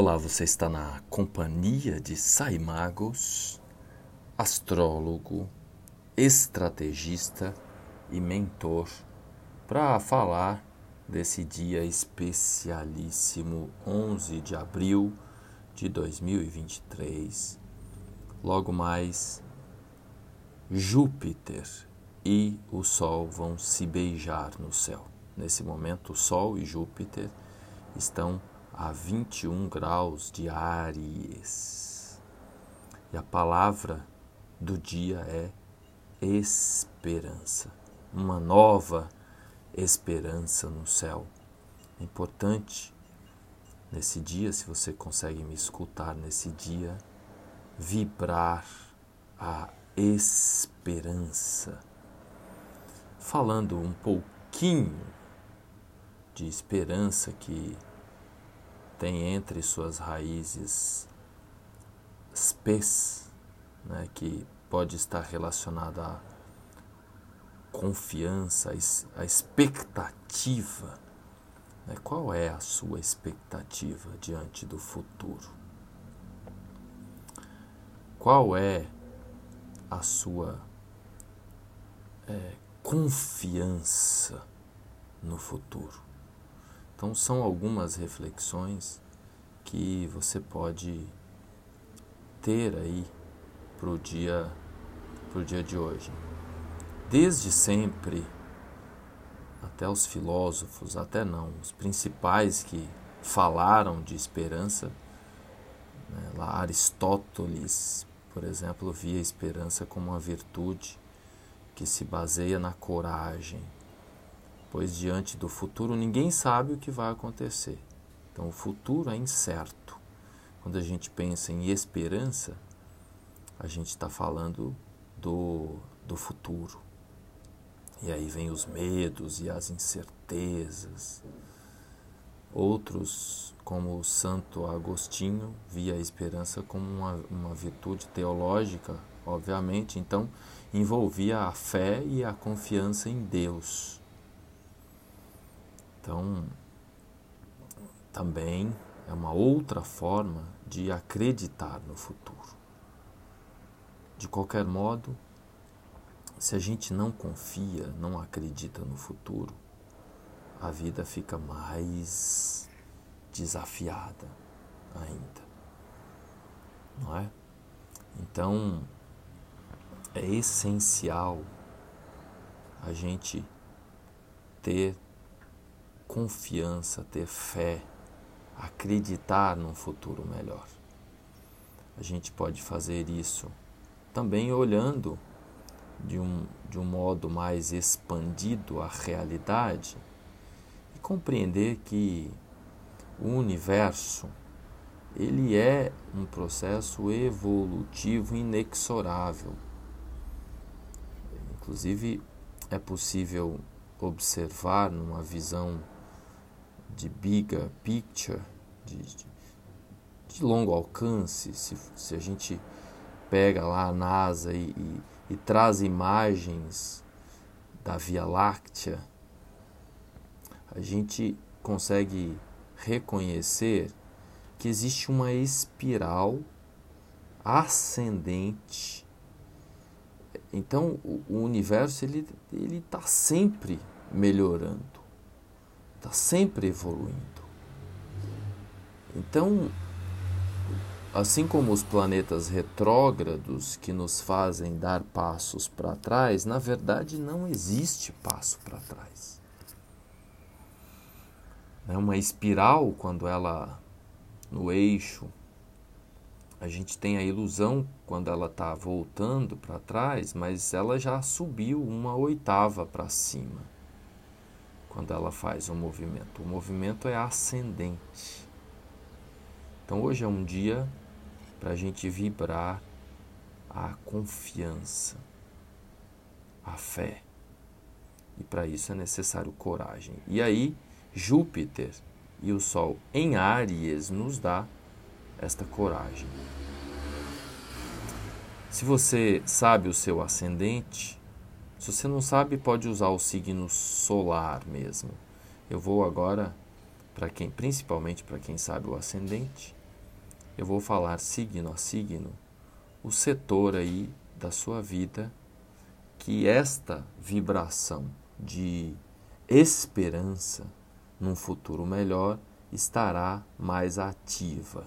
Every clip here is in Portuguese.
Olá, você está na companhia de Saimagos, astrólogo, estrategista e mentor, para falar desse dia especialíssimo, 11 de abril de 2023. Logo mais, Júpiter e o Sol vão se beijar no céu. Nesse momento, o Sol e Júpiter estão a 21 graus de Áries. E a palavra do dia é esperança. Uma nova esperança no céu. É importante nesse dia, se você consegue me escutar nesse dia, vibrar a esperança. Falando um pouquinho de esperança que tem entre suas raízes spes, né, que pode estar relacionada à confiança, à expectativa. Né? Qual é a sua expectativa diante do futuro? Qual é a sua é, confiança no futuro? Então, são algumas reflexões que você pode ter aí para o dia, pro dia de hoje. Desde sempre, até os filósofos, até não, os principais que falaram de esperança, né, lá Aristóteles, por exemplo, via a esperança como uma virtude que se baseia na coragem, pois diante do futuro ninguém sabe o que vai acontecer. Então o futuro é incerto. Quando a gente pensa em esperança, a gente está falando do, do futuro. E aí vem os medos e as incertezas. Outros, como o Santo Agostinho, via a esperança como uma, uma virtude teológica, obviamente, então envolvia a fé e a confiança em Deus. Então, também é uma outra forma de acreditar no futuro. De qualquer modo, se a gente não confia, não acredita no futuro, a vida fica mais desafiada ainda. Não é? Então, é essencial a gente ter confiança, ter fé, acreditar num futuro melhor. A gente pode fazer isso também olhando de um, de um modo mais expandido a realidade e compreender que o universo ele é um processo evolutivo inexorável. Inclusive é possível observar numa visão de bigger picture, de, de, de longo alcance, se, se a gente pega lá a NASA e, e, e traz imagens da Via Láctea, a gente consegue reconhecer que existe uma espiral ascendente. Então o, o universo ele ele está sempre melhorando está sempre evoluindo. Então, assim como os planetas retrógrados que nos fazem dar passos para trás, na verdade não existe passo para trás. É uma espiral, quando ela no eixo, a gente tem a ilusão quando ela está voltando para trás, mas ela já subiu uma oitava para cima quando ela faz o movimento. O movimento é ascendente. Então hoje é um dia para a gente vibrar a confiança, a fé. E para isso é necessário coragem. E aí, Júpiter e o Sol em Áries nos dá esta coragem. Se você sabe o seu ascendente, se você não sabe, pode usar o signo solar mesmo. Eu vou agora para quem, principalmente para quem sabe o ascendente, eu vou falar signo a signo o setor aí da sua vida que esta vibração de esperança num futuro melhor estará mais ativa.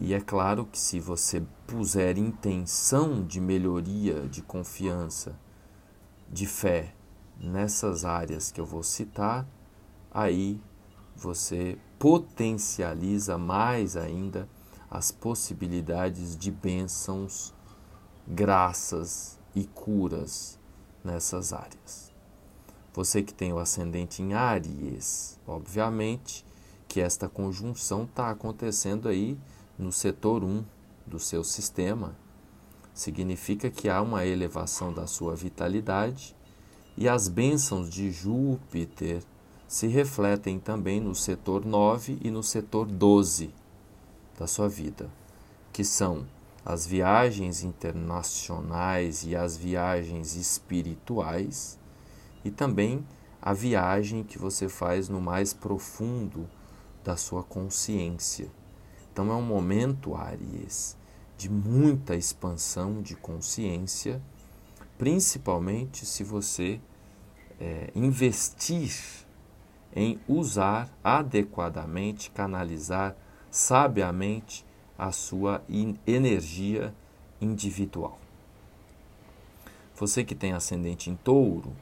E é claro que se você puser intenção de melhoria, de confiança, de fé nessas áreas que eu vou citar, aí você potencializa mais ainda as possibilidades de bênçãos, graças e curas nessas áreas. Você que tem o ascendente em Áries, obviamente que esta conjunção está acontecendo aí no setor 1 do seu sistema. Significa que há uma elevação da sua vitalidade e as bênçãos de Júpiter se refletem também no setor 9 e no setor 12 da sua vida, que são as viagens internacionais e as viagens espirituais, e também a viagem que você faz no mais profundo da sua consciência. Então é um momento, Aries, de muita expansão de consciência, principalmente se você é, investir em usar adequadamente, canalizar sabiamente a sua energia individual. Você que tem ascendente em touro,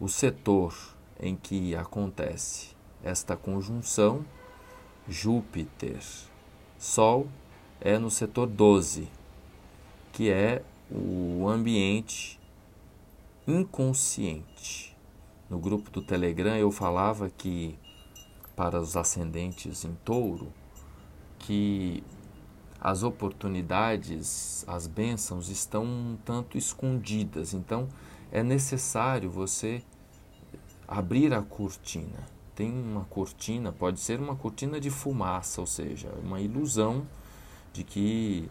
o setor em que acontece esta conjunção, Júpiter, Sol, é no setor 12, que é o ambiente inconsciente. No grupo do Telegram eu falava que para os ascendentes em touro, que as oportunidades, as bênçãos estão um tanto escondidas. Então é necessário você abrir a cortina. Tem uma cortina, pode ser uma cortina de fumaça, ou seja, uma ilusão de que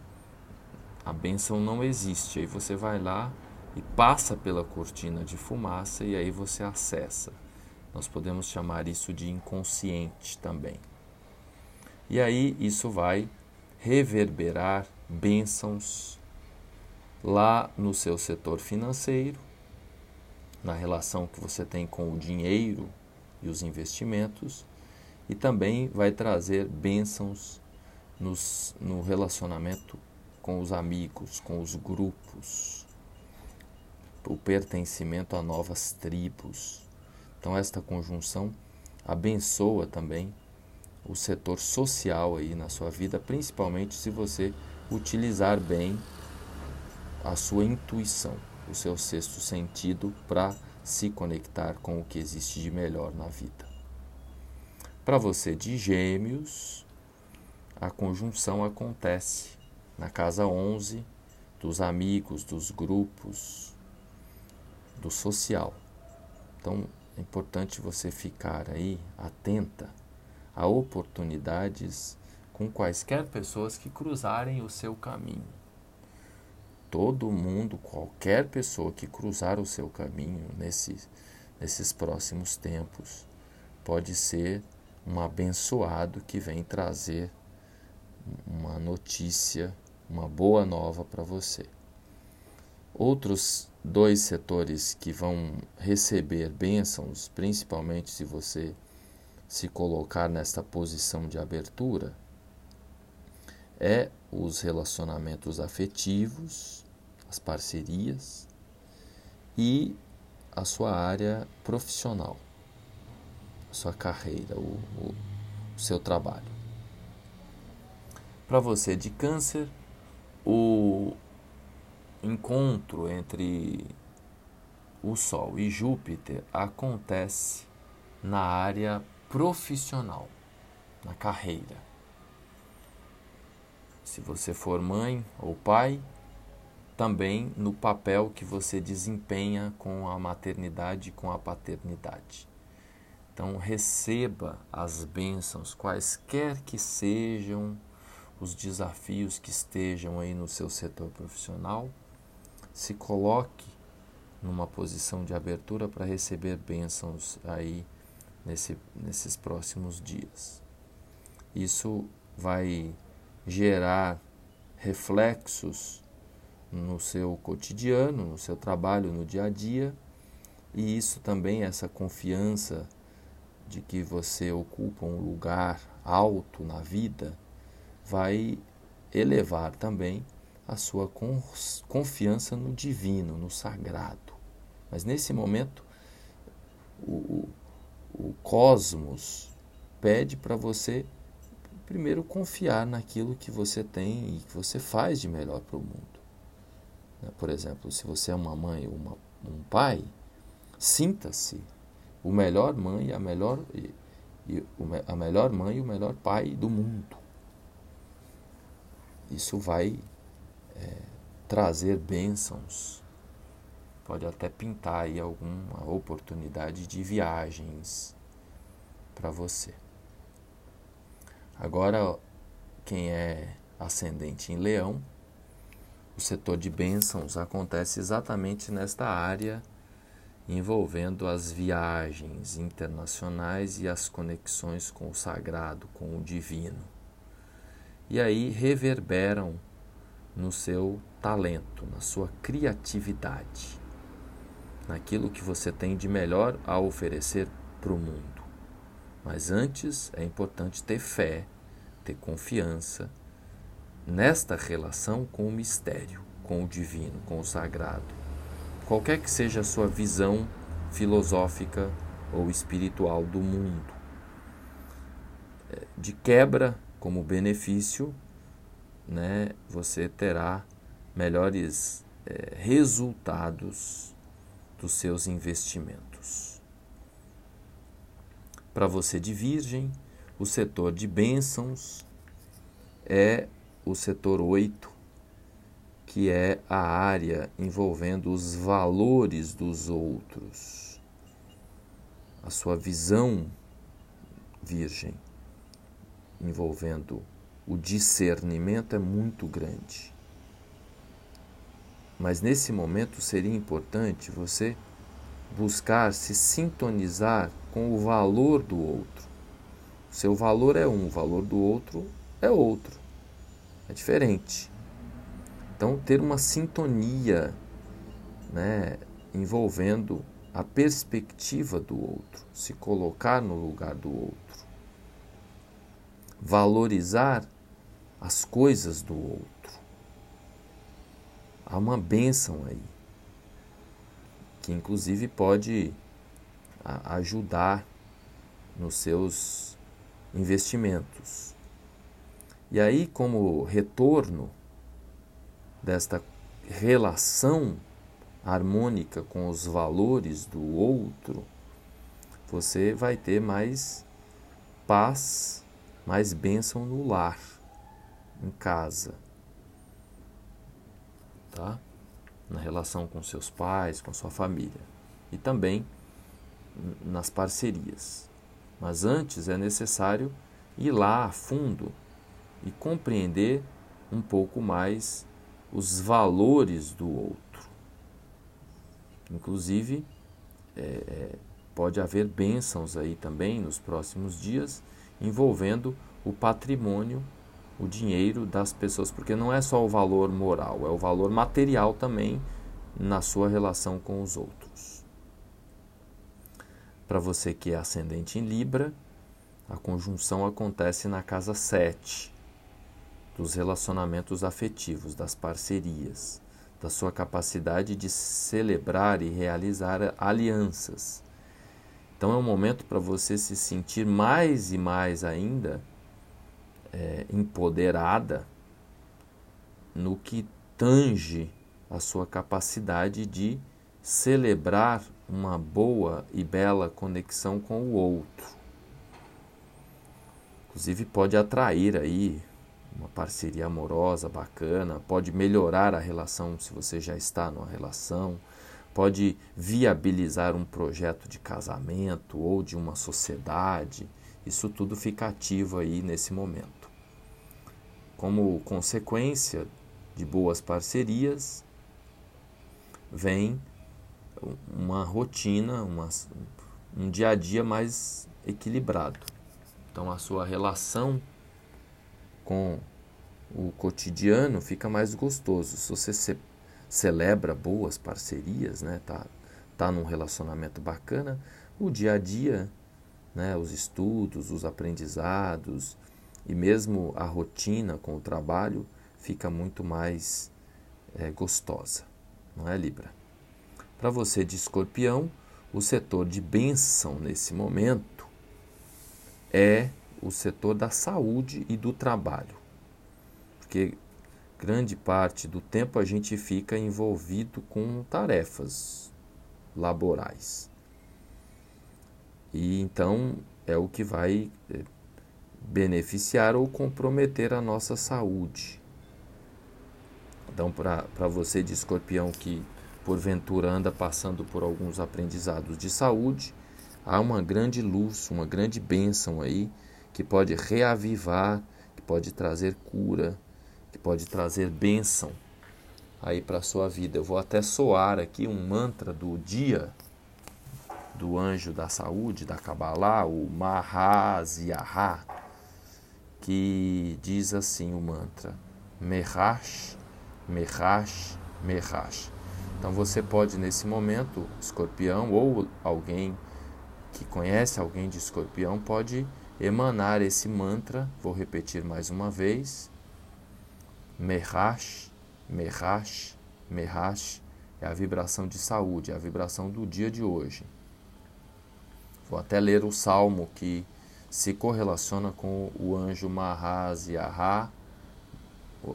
a bênção não existe. Aí você vai lá e passa pela cortina de fumaça e aí você acessa. Nós podemos chamar isso de inconsciente também. E aí isso vai reverberar bênçãos lá no seu setor financeiro, na relação que você tem com o dinheiro e os investimentos, e também vai trazer bênçãos nos, no relacionamento com os amigos, com os grupos, o pertencimento a novas tribos. Então, esta conjunção abençoa também o setor social aí na sua vida, principalmente se você utilizar bem a sua intuição, o seu sexto sentido para se conectar com o que existe de melhor na vida. Para você de Gêmeos, a conjunção acontece na casa 11 dos amigos, dos grupos, do social. Então, é importante você ficar aí atenta a oportunidades com quaisquer pessoas que cruzarem o seu caminho. Todo mundo, qualquer pessoa que cruzar o seu caminho nesses, nesses próximos tempos, pode ser um abençoado que vem trazer uma notícia, uma boa nova para você. Outros dois setores que vão receber bênçãos, principalmente se você se colocar nesta posição de abertura é os relacionamentos afetivos, as parcerias e a sua área profissional, a sua carreira, o, o, o seu trabalho. Para você de câncer, o encontro entre o Sol e Júpiter acontece na área profissional, na carreira. Se você for mãe ou pai, também no papel que você desempenha com a maternidade e com a paternidade. Então, receba as bênçãos, quaisquer que sejam os desafios que estejam aí no seu setor profissional. Se coloque numa posição de abertura para receber bênçãos aí nesse, nesses próximos dias. Isso vai gerar reflexos no seu cotidiano, no seu trabalho, no dia a dia, e isso também, essa confiança de que você ocupa um lugar alto na vida, vai elevar também a sua confiança no divino, no sagrado. Mas nesse momento, o, o cosmos pede para você primeiro confiar naquilo que você tem e que você faz de melhor para o mundo. Né? Por exemplo, se você é uma mãe ou uma, um pai, sinta-se o melhor mãe, a melhor, e, e, a melhor mãe e o melhor pai do mundo. Isso vai é, trazer bênçãos, pode até pintar aí alguma oportunidade de viagens para você. Agora, quem é ascendente em leão, o setor de bênçãos acontece exatamente nesta área envolvendo as viagens internacionais e as conexões com o sagrado, com o divino. E aí reverberam no seu talento, na sua criatividade, naquilo que você tem de melhor a oferecer para o mundo. Mas antes é importante ter fé, ter confiança nesta relação com o mistério, com o divino, com o sagrado. Qualquer que seja a sua visão filosófica ou espiritual do mundo. É, de quebra, como benefício, né, você terá melhores é, resultados dos seus investimentos. Para você de Virgem, o setor de bênçãos é o setor 8, que é a área envolvendo os valores dos outros. A sua visão, Virgem, envolvendo o discernimento é muito grande. Mas nesse momento seria importante você buscar se sintonizar com o valor do outro. Seu valor é um, o valor do outro é outro. É diferente. Então, ter uma sintonia né, envolvendo a perspectiva do outro, se colocar no lugar do outro, valorizar as coisas do outro. Há uma bênção aí, que inclusive pode a ajudar nos seus investimentos. E aí, como retorno desta relação harmônica com os valores do outro, você vai ter mais paz, mais bênção no lar, em casa. Tá? Na relação com seus pais, com sua família. E também nas parcerias. Mas antes é necessário ir lá a fundo e compreender um pouco mais os valores do outro. Inclusive, é, é, pode haver bênçãos aí também nos próximos dias envolvendo o patrimônio, o dinheiro das pessoas, porque não é só o valor moral, é o valor material também na sua relação com os outros. Para você que é ascendente em Libra, a conjunção acontece na casa 7, dos relacionamentos afetivos, das parcerias, da sua capacidade de celebrar e realizar alianças. Então é um momento para você se sentir mais e mais ainda é, empoderada no que tange a sua capacidade de celebrar uma boa e bela conexão com o outro. Inclusive pode atrair aí uma parceria amorosa bacana, pode melhorar a relação se você já está numa relação, pode viabilizar um projeto de casamento ou de uma sociedade. Isso tudo fica ativo aí nesse momento. Como consequência de boas parcerias, vem uma rotina, uma, um dia a dia mais equilibrado. Então a sua relação com o cotidiano, fica mais gostoso. Se você ce celebra boas parcerias, né, tá, tá num relacionamento bacana, o dia a dia, né, os estudos, os aprendizados e mesmo a rotina com o trabalho fica muito mais é, gostosa, não é, Libra? Para você de escorpião, o setor de bênção nesse momento é o setor da saúde e do trabalho. Porque grande parte do tempo a gente fica envolvido com tarefas laborais. E então é o que vai é, beneficiar ou comprometer a nossa saúde. Então, para você de escorpião que porventura anda passando por alguns aprendizados de saúde, há uma grande luz, uma grande bênção aí que pode reavivar, que pode trazer cura, que pode trazer bênção aí para a sua vida. Eu vou até soar aqui um mantra do dia do anjo da saúde, da Kabbalah, o Mahaziaha, que diz assim o mantra: Mehash, Mehash, Mehash. Então você pode nesse momento, escorpião ou alguém que conhece alguém de escorpião pode emanar esse mantra. Vou repetir mais uma vez. Mehash, Mehash, Mehash é a vibração de saúde, é a vibração do dia de hoje. Vou até ler o salmo que se correlaciona com o anjo Mahaziaha,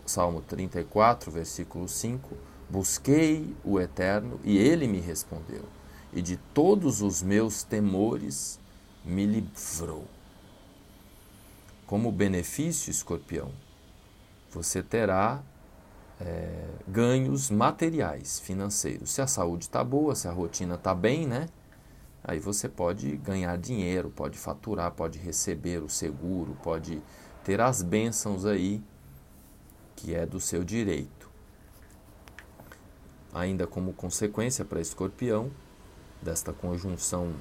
Salmo 34, versículo 5 Busquei o Eterno e ele me respondeu, e de todos os meus temores me livrou. Como benefício, escorpião, você terá é, ganhos materiais, financeiros. Se a saúde está boa, se a rotina está bem, né? Aí você pode ganhar dinheiro, pode faturar, pode receber o seguro, pode ter as bênçãos aí que é do seu direito ainda como consequência para Escorpião desta conjunção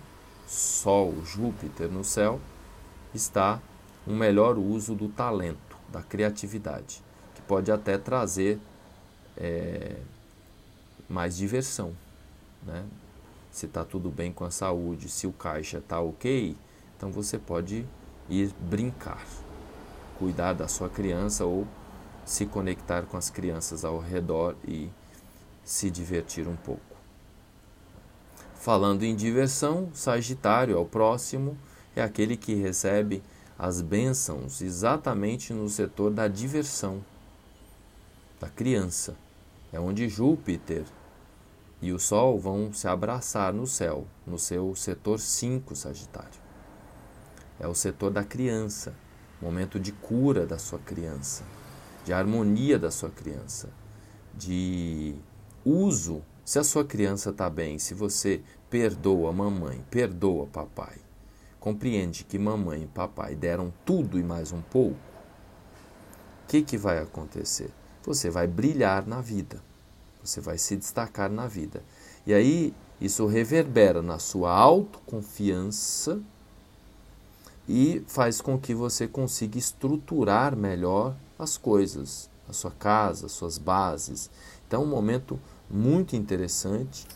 Sol-Júpiter no céu, está um melhor uso do talento, da criatividade, que pode até trazer é, mais diversão. Né? Se está tudo bem com a saúde, se o caixa está ok, então você pode ir brincar, cuidar da sua criança ou se conectar com as crianças ao redor e se divertir um pouco. Falando em diversão, Sagitário é o próximo, é aquele que recebe as bênçãos exatamente no setor da diversão, da criança. É onde Júpiter e o Sol vão se abraçar no céu, no seu setor 5, Sagitário. É o setor da criança, momento de cura da sua criança, de harmonia da sua criança, de uso, se a sua criança está bem, se você perdoa mamãe, perdoa papai, compreende que mamãe e papai deram tudo e mais um pouco, o que, que vai acontecer? Você vai brilhar na vida, você vai se destacar na vida. E aí isso reverbera na sua autoconfiança e faz com que você consiga estruturar melhor as coisas, a sua casa, as suas bases. Então, um momento muito interessante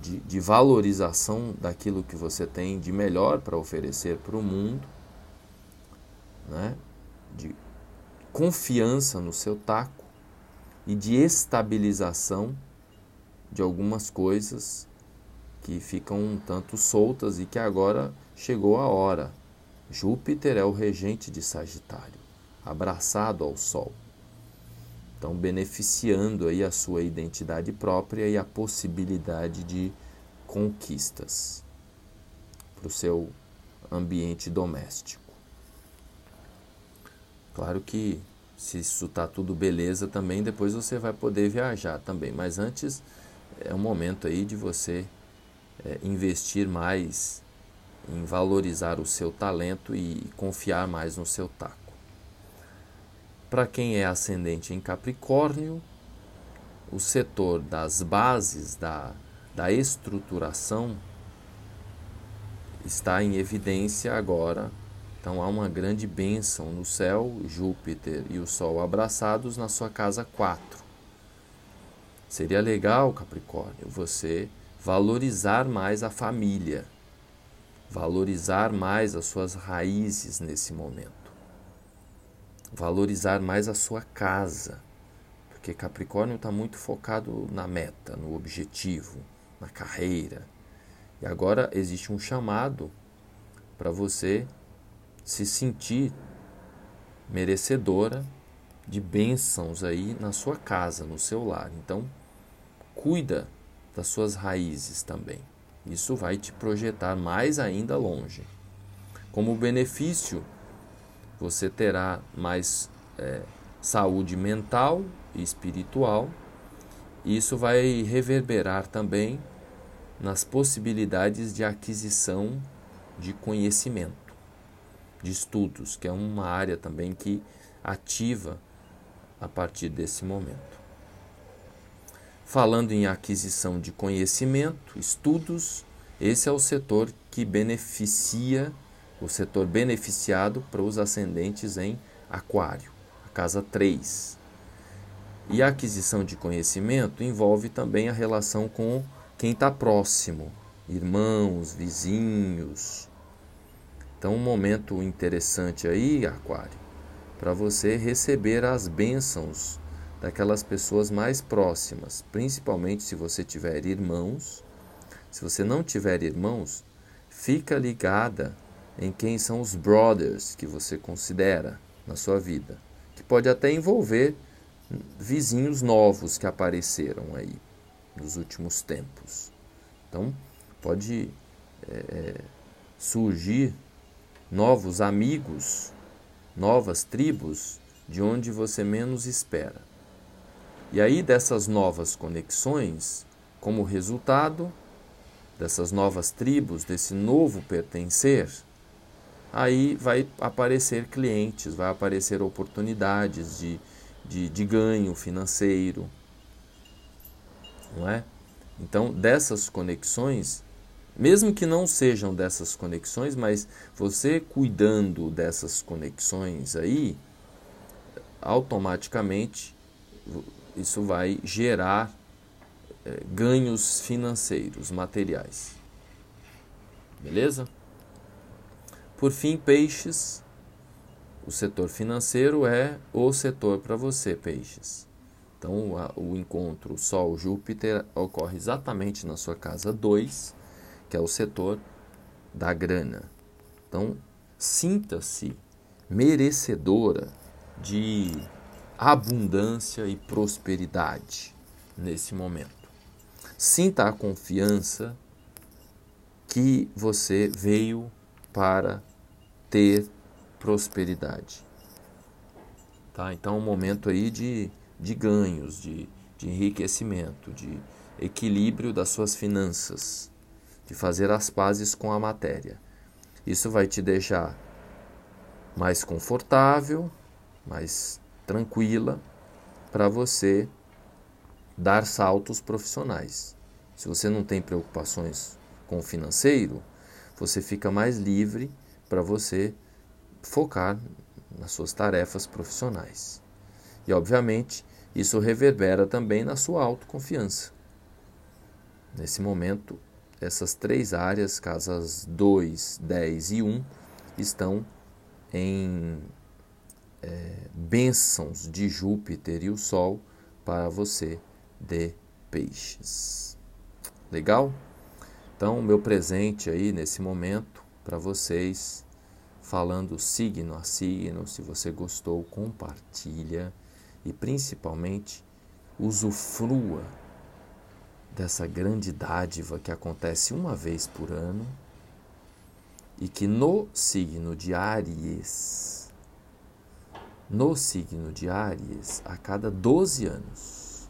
de, de valorização daquilo que você tem de melhor para oferecer para o mundo, né? de confiança no seu taco e de estabilização de algumas coisas que ficam um tanto soltas e que agora chegou a hora. Júpiter é o regente de Sagitário, abraçado ao Sol. Então, beneficiando aí a sua identidade própria e a possibilidade de conquistas para o seu ambiente doméstico. Claro que se isso está tudo beleza também, depois você vai poder viajar também. Mas antes é um momento aí de você é, investir mais em valorizar o seu talento e confiar mais no seu taco. Para quem é ascendente em Capricórnio, o setor das bases da, da estruturação está em evidência agora Então há uma grande bênção no céu, Júpiter e o Sol abraçados na sua casa 4. Seria legal, Capricórnio, você valorizar mais a família, valorizar mais as suas raízes nesse momento, valorizar mais a sua casa, porque Capricórnio está muito focado na meta, no objetivo, na carreira. E agora existe um chamado para você se sentir merecedora de bênçãos aí na sua casa, no seu lar. Então, cuida das suas raízes também. Isso vai te projetar mais ainda longe. Como benefício, você terá mais é, saúde mental e espiritual. Isso vai reverberar também nas possibilidades de aquisição de conhecimento de estudos, que é uma área também que ativa a partir desse momento. Falando em aquisição de conhecimento, estudos, esse é o setor que beneficia, o setor beneficiado para os ascendentes em Aquário, a casa 3. E a aquisição de conhecimento envolve também a relação com quem está próximo, irmãos, vizinhos, então, um momento interessante aí, Aquário, para você receber as bênçãos daquelas pessoas mais próximas, principalmente se você tiver irmãos. Se você não tiver irmãos, fica ligada em quem são os brothers que você considera na sua vida, que pode até envolver vizinhos novos que apareceram aí nos últimos tempos. Então, pode é, surgir novos amigos, novas tribos de onde você menos espera. E aí, dessas novas conexões, como resultado dessas novas tribos, desse novo pertencer, aí vai aparecer clientes, vai aparecer oportunidades de, de, de ganho financeiro. Não é? Então, dessas conexões, mesmo que não sejam dessas conexões, mas você cuidando dessas conexões aí, automaticamente isso vai gerar é, ganhos financeiros, materiais. Beleza? Por fim, peixes. O setor financeiro é o setor para você, peixes. Então, o encontro Sol-Júpiter ocorre exatamente na sua casa 2 que é o setor da grana. Então, sinta-se merecedora de abundância e prosperidade nesse momento. Sinta a confiança que você veio para ter prosperidade. Tá? Então, é um momento aí de, de ganhos, de, de enriquecimento, de equilíbrio das suas finanças de fazer as pazes com a matéria. Isso vai te deixar mais confortável, mais tranquila para você dar saltos profissionais. Se você não tem preocupações com o financeiro, você fica mais livre para você focar nas suas tarefas profissionais. E, obviamente, isso reverbera também na sua autoconfiança. Nesse momento, essas três áreas, casas 2, 10 e 1, estão em é, bênçãos de Júpiter e o Sol para você de peixes. Legal? Então, meu presente aí nesse momento para vocês, falando signo a signo, se você gostou, compartilha e principalmente usufrua dessa grande dádiva que acontece uma vez por ano e que no signo de Áries, no signo de Áries, a cada 12 anos.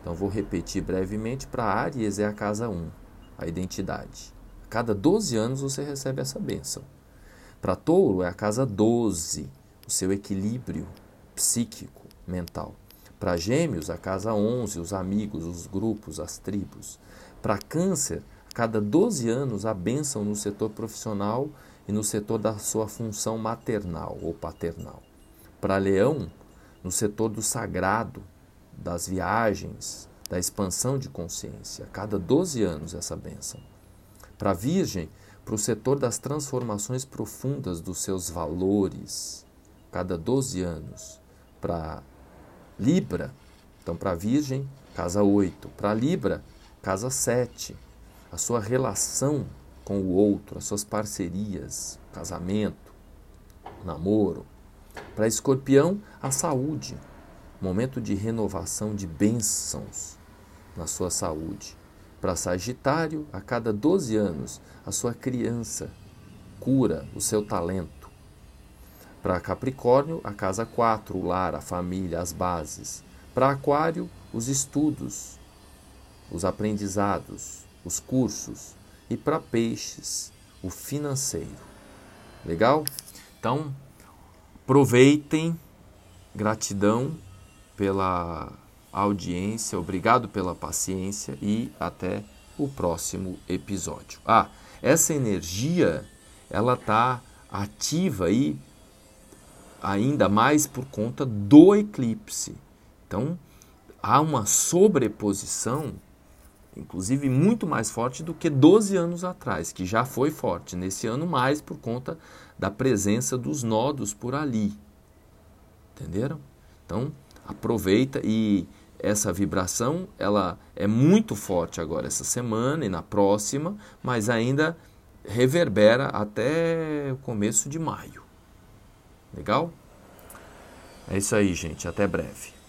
Então vou repetir brevemente, para Áries é a casa 1, a identidade. Cada 12 anos você recebe essa bênção. Para Touro é a casa 12, o seu equilíbrio psíquico, mental. Para Gêmeos, a casa 11, os amigos, os grupos, as tribos. Para Câncer, a cada 12 anos, a bênção no setor profissional e no setor da sua função maternal ou paternal. Para Leão, no setor do sagrado, das viagens, da expansão de consciência, a cada 12 anos essa benção. Para a Virgem, para o setor das transformações profundas dos seus valores, cada 12 anos. Para Libra, então para a Virgem, casa 8. Para Libra, casa 7. A sua relação com o outro, as suas parcerias, casamento, namoro. Para Escorpião, a saúde, momento de renovação de bênçãos na sua saúde. Para Sagitário, a cada 12 anos, a sua criança cura o seu talento. Para Capricórnio, a casa 4, o lar, a família, as bases. Para Aquário, os estudos, os aprendizados, os cursos e para peixes, o financeiro. Legal? Então, aproveitem, gratidão pela audiência, obrigado pela paciência e até o próximo episódio. Ah, essa energia ela tá ativa aí ainda mais por conta do eclipse. Então, há uma sobreposição inclusive muito mais forte do que 12 anos atrás, que já foi forte. Nesse ano, mais por conta da presença dos nodos por ali. Entenderam? Então, aproveita e essa vibração ela é muito forte agora essa semana e na próxima, mas ainda reverbera até o começo de maio. Legal? É isso aí, gente. Até breve.